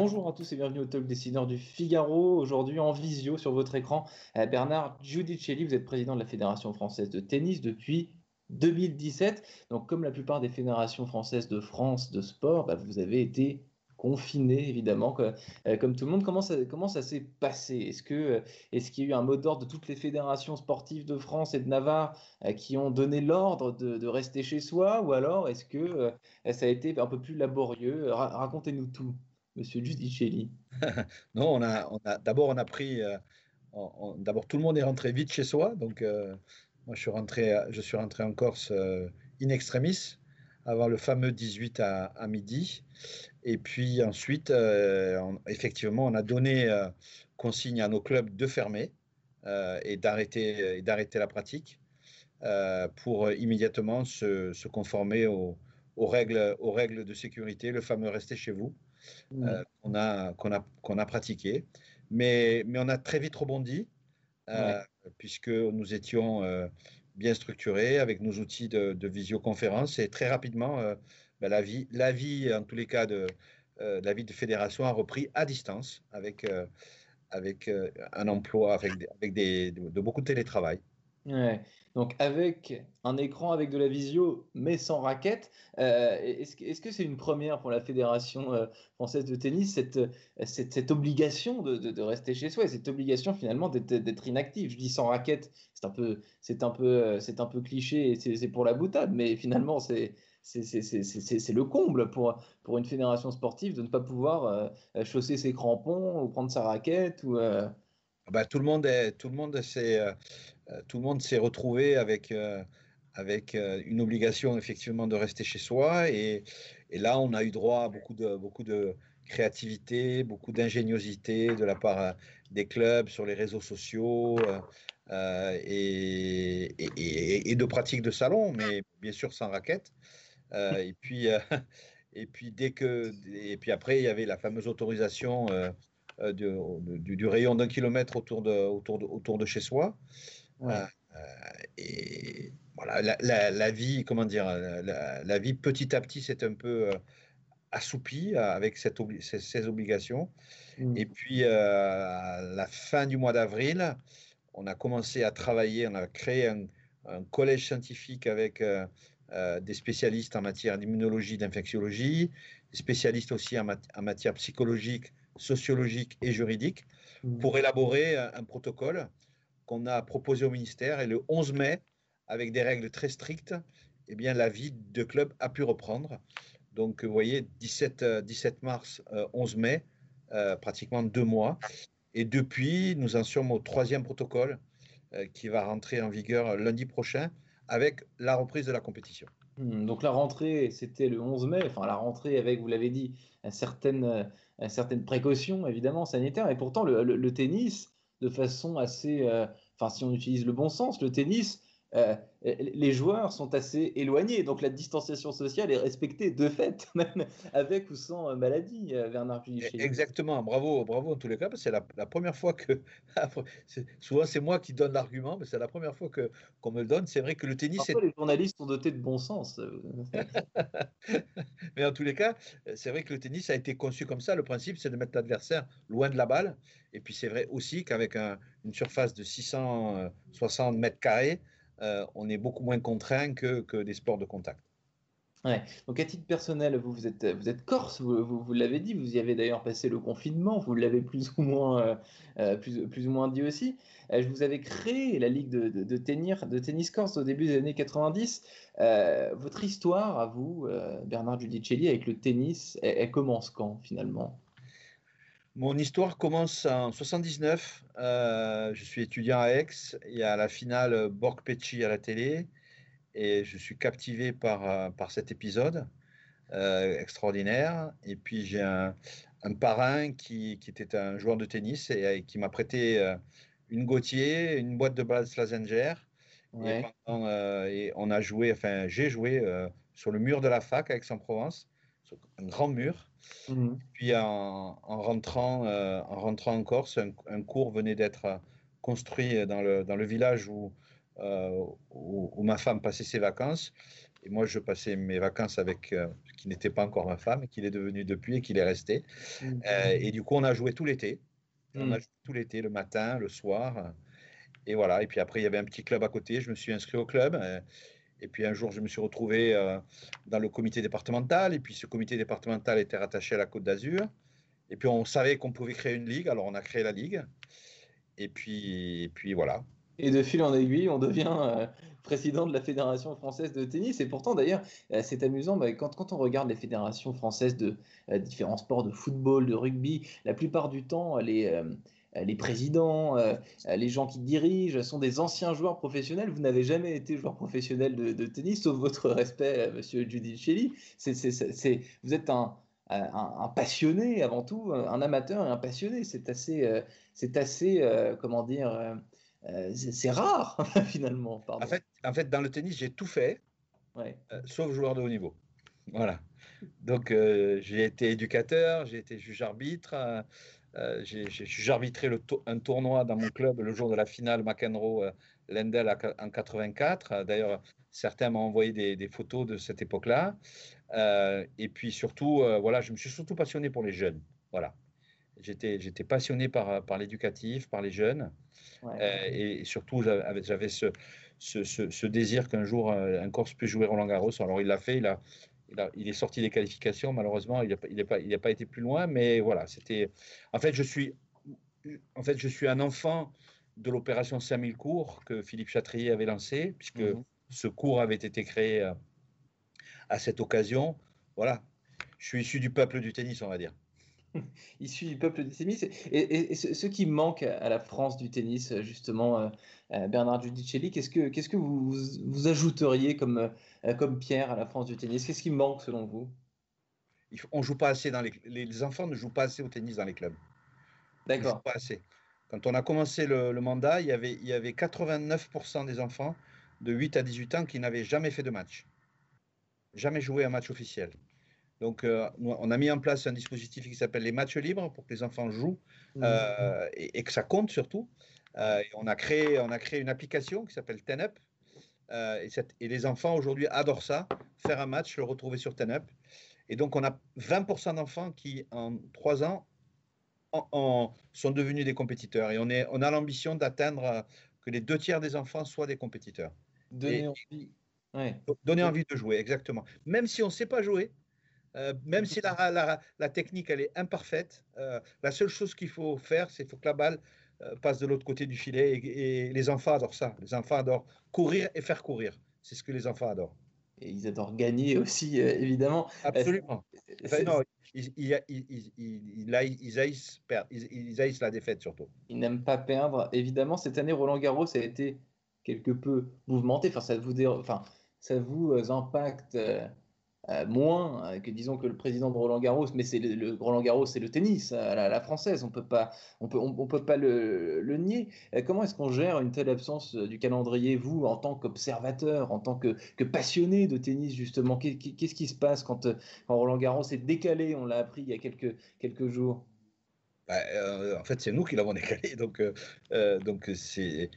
Bonjour à tous et bienvenue au Talk Dessineur du Figaro. Aujourd'hui en visio sur votre écran, euh, Bernard Giudicelli, vous êtes président de la Fédération française de tennis depuis 2017. Donc comme la plupart des fédérations françaises de France de sport, bah, vous avez été confiné évidemment euh, comme tout le monde. Comment ça, comment ça s'est passé? Est-ce euh, est-ce qu'il y a eu un mot d'ordre de toutes les fédérations sportives de France et de Navarre qui ont donné l'ordre de, rester chez soi? Ou alors est-ce que ça a été un peu plus laborieux? Racontez-nous tout, Monsieur Giudicelli. non, on a, d'abord on a pris d'abord tout le monde est rentré vite chez soi donc moi je suis rentré je suis rentré en Corse in extremis avant le fameux 18 à, à midi. Et puis ensuite, euh, effectivement, on a donné euh, consigne à nos clubs de fermer euh, et d'arrêter la pratique pour immédiatement se, se conformer aux, aux, règles, aux règles de sécurité, le fameux rester chez vous mmh. qu'on a, qu'on a, qu'on a pratiqué. Mais, mais on a très vite rebondi. puisque nous étions bien structuré avec nos outils de, visioconférence et très rapidement, euh, ben, la, vie, la vie, en tous les cas, de, euh, la vie de fédération a repris à distance avec, euh, avec un emploi, avec, avec des, de, beaucoup de télétravail. Ouais. Donc avec un écran avec de la visio, mais sans raquette, est-ce que c'est une première pour la fédération française de tennis cette, cette, obligation de, rester chez soi et cette obligation finalement d'être inactif Je dis sans raquette, c'est un peu, un c'est un peu cliché et c'est pour la boutade, mais finalement c'est c'est le comble pour, pour une fédération sportive de ne pas pouvoir euh, chausser ses crampons ou prendre sa raquette ou euh, ah bah, tout le monde est, tout le monde s'est euh, tout le monde s'est retrouvé avec avec une obligation effectivement de rester chez soi et, là on a eu droit à beaucoup de beaucoup de créativité, beaucoup d'ingéniosité de la part des clubs sur les réseaux sociaux, euh, et, de pratiques de salon, mais bien sûr sans raquette. Euh, et puis euh, et puis dès que et puis après il y avait la fameuse autorisation du, du, rayon d'un kilomètre autour de autour de autour de chez soi. Et voilà, la, la, vie, comment dire, la, vie petit à petit s'est un peu assoupie avec cette ces, obligations. Mmh. Et puis à la fin du mois d'avril, on a commencé à travailler, on a créé un, collège scientifique avec euh, euh, des spécialistes en matière d'immunologie, d'infectiologie, des spécialistes aussi en, matière psychologique, sociologique et juridique, mmh. pour élaborer un, protocole qu'on a proposé au ministère. Et le 11 mai, avec des règles très strictes, eh bien, la vie de club a pu reprendre. Donc, vous voyez, 17, 17 euh, mars, 11 mai, pratiquement deux mois. Et depuis, nous en sommes au troisième protocole euh, qui va rentrer en vigueur lundi prochain avec la reprise de la compétition. Hmm, donc la rentrée, c'était le 11 mai, enfin la rentrée avec, vous l'avez dit, certaines, certaines précautions évidemment sanitaires, et pourtant le, tennis, de façon assez, euh, enfin si on utilise le bon sens, le tennis euh, les joueurs sont assez éloignés, donc la distanciation sociale est respectée de fait, même avec ou sans euh, maladie, euh, Bernard Exactement, bravo, bravo en tous les cas, parce que c'est la, première fois que, souvent c'est moi qui donne l'argument, mais c'est la première fois que qu'on me le donne. C'est vrai que le tennis. Parfois, les journalistes sont dotés de bon sens. mais en tous les cas, c'est vrai que le tennis a été conçu comme ça. Le principe, c'est de mettre l'adversaire loin de la balle, et puis c'est vrai aussi qu'avec une surface de 660 mètres carrés. Euh, on est beaucoup moins contraint que, que des sports de contact. Ouais. Donc à titre personnel, vous, êtes, vous êtes corse, vous, vous, l'avez dit, vous y avez d'ailleurs passé le confinement, vous l'avez plus ou moins, euh, euh, plus, plus, ou moins dit aussi. je vous avais créé la ligue de, de, tennis, de tennis corse au début des années 90. votre histoire à vous, Bernard Giudicelli, avec le tennis, elle commence quand finalement? Mon histoire commence en 79. Euh, je suis étudiant à Aix. Il y a la finale Borg-Pecci à la télé. Et je suis captivé par, euh, par cet épisode euh, extraordinaire. Et puis j'ai un, parrain qui, qui, était un joueur de tennis et, qui m'a prêté une Gauthier, une boîte de balles Slazenger. Et, et, on a joué, enfin j'ai joué sur le mur de la fac à Aix-en-Provence un grand mur. Mhm. Puis en, rentrant, euh, en rentrant en Corse, un, cours venait d'être construit dans le, dans le village où, euh, où, ma femme passait ses vacances. Et moi, je passais mes vacances avec euh, qui n'était pas encore ma femme, qu'il est devenu depuis et qu'il est resté. Mmh. et du coup, on a joué tout l'été. On a mmh. joué tout l'été, le matin, le soir. Et voilà. Et puis après, il y avait un petit club à côté. Je me suis inscrit au club. Et puis un jour, je me suis retrouvé dans le comité départemental. Et puis ce comité départemental était rattaché à la Côte d'Azur. Et puis on savait qu'on pouvait créer une ligue. Alors on a créé la ligue. Et puis, et puis voilà. Et de fil en aiguille, on devient euh, président de la Fédération française de tennis. Et pourtant, d'ailleurs, euh, c'est amusant, bah, quand, quand, on regarde les fédérations françaises de euh, différents sports, de football, de rugby, la plupart du temps, les, les présidents, les gens qui dirigent sont des anciens joueurs professionnels. Vous n'avez jamais été joueur professionnel de, tennis, sauf votre respect, monsieur Giudicelli. C'est, vous êtes un, un, un, passionné avant tout, un amateur et un passionné. C'est assez, c'est assez comment dire euh, c'est rare finalement. En, fait, en fait, dans le tennis, j'ai tout fait, euh, sauf joueur de haut niveau. Voilà. Donc, euh, j'ai été éducateur, j'ai été juge-arbitre. j'ai juge-arbitré un tournoi dans mon club le jour de la finale McEnroe-Lendl en 84. D'ailleurs, certains m'ont envoyé des, photos de cette époque-là. et puis surtout, voilà, je me suis surtout passionné pour les jeunes. Voilà. J'étais passionné par, par l'éducatif, par les jeunes. Euh, et surtout, j'avais ce, ce, ce, désir qu'un jour un Corse puisse jouer Roland Garros. Alors il l'a fait, il, a, il, est sorti des qualifications. Malheureusement, il n'a il pas, il pas été plus loin. Mais voilà, c'était. En fait, je suis, en fait, je suis un enfant de l'opération 5000 cours que Philippe Chatrier avait lancé, puisque mhm. ce cours avait été créé euh, à cette occasion. Voilà, je suis issu du peuple du tennis, on va dire. issu du peuple du tennis. Et, ce, qui manque à la France du tennis, justement, euh, euh, Bernard Giudicelli, qu'est-ce que, qu'est-ce que vous, vous ajouteriez comme, euh, comme pierre à la France du tennis? Qu'est-ce qui manque selon vous? On joue pas assez dans les, les enfants ne jouent pas assez au tennis dans les clubs. D'accord. Pas assez. Quand on a commencé le, le, mandat, il y avait, il y avait 89% des enfants de 8 à 18 ans qui n'avaient jamais fait de match, jamais joué un match officiel. Donc, euh, on a mis en place un dispositif qui s'appelle les matchs libres pour que les enfants jouent mmh. euh, et, que ça compte surtout. Euh, on, a créé, on a créé une application qui s'appelle TenUp. Et, et, les enfants aujourd'hui adorent ça, faire un match, le retrouver sur TenUp. Et donc, on a 20% d'enfants qui, en trois ans, sont devenus des compétiteurs. Et on, est, on a l'ambition d'atteindre que les deux tiers des enfants soient des compétiteurs. Donner envie. Donner envie de jouer, exactement. Même si on ne sait pas jouer, euh, même si la, la, technique elle est imparfaite, euh, la seule chose qu'il faut faire, c'est que la balle euh, passe de l'autre côté du filet. Et, les enfants adorent ça. Les enfants adorent courir et faire courir. C'est ce que les enfants adorent. Et ils adorent gagner aussi, évidemment. Absolument. non, ils, ils, ils, ils, haïssent, ils, haïssent la défaite surtout. Ils n'aiment pas perdre. Évidemment, cette année, Roland Garros a été quelque peu mouvementé. Enfin, ça vous, enfin, ça vous impacte euh, moins euh, que disons que le président de Roland Garros, mais c'est le, Roland Garros, c'est le tennis à la, française, on peut pas, on peut, on, peut pas le, nier. Euh, comment est-ce qu'on gère une telle absence du calendrier, vous, en tant qu'observateur, en tant que, passionné de tennis justement, qu'est-ce qui se passe quand, Roland Garros est décalé On l'a appris il y a quelques quelques jours? Bah, en fait, c'est nous qui l'avons décalé. Donc, donc c'est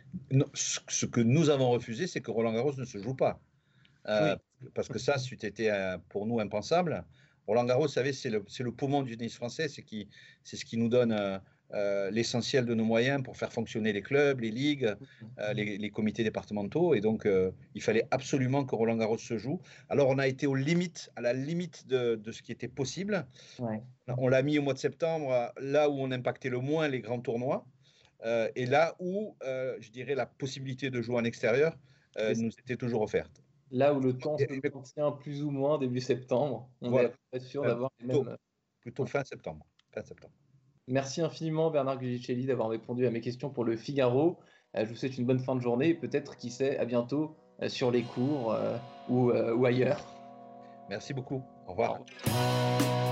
ce que nous avons refusé, c'est que Roland Garros ne se joue pas parce que ça, c'eût été pour nous impensable. Roland Garros, vous savez, c'est le, le, poumon du tennis français, c'est ce qui nous donne euh, euh, l'essentiel de nos moyens pour faire fonctionner les clubs, les ligues, euh, les, comités départementaux. Et donc, il fallait absolument que Roland Garros se joue. Alors, on a été aux limites, à la limite de, de ce qui était possible. On l'a mis au mois de septembre, là où on impactait le moins les grands tournois. et là où, je dirais, la possibilité de jouer en extérieur nous était toujours offerte. Là où le temps se maintient plus ou moins début septembre, on est est sûr d'avoir les mêmes. Plutôt fin septembre. Fin septembre. Merci infiniment Bernard Gugicelli d'avoir répondu à mes questions pour le Figaro. Euh, je vous souhaite une bonne fin de journée et peut-être, qui sait, à bientôt euh, sur les cours euh, ou, ou ailleurs. Merci beaucoup. Au revoir. Au revoir.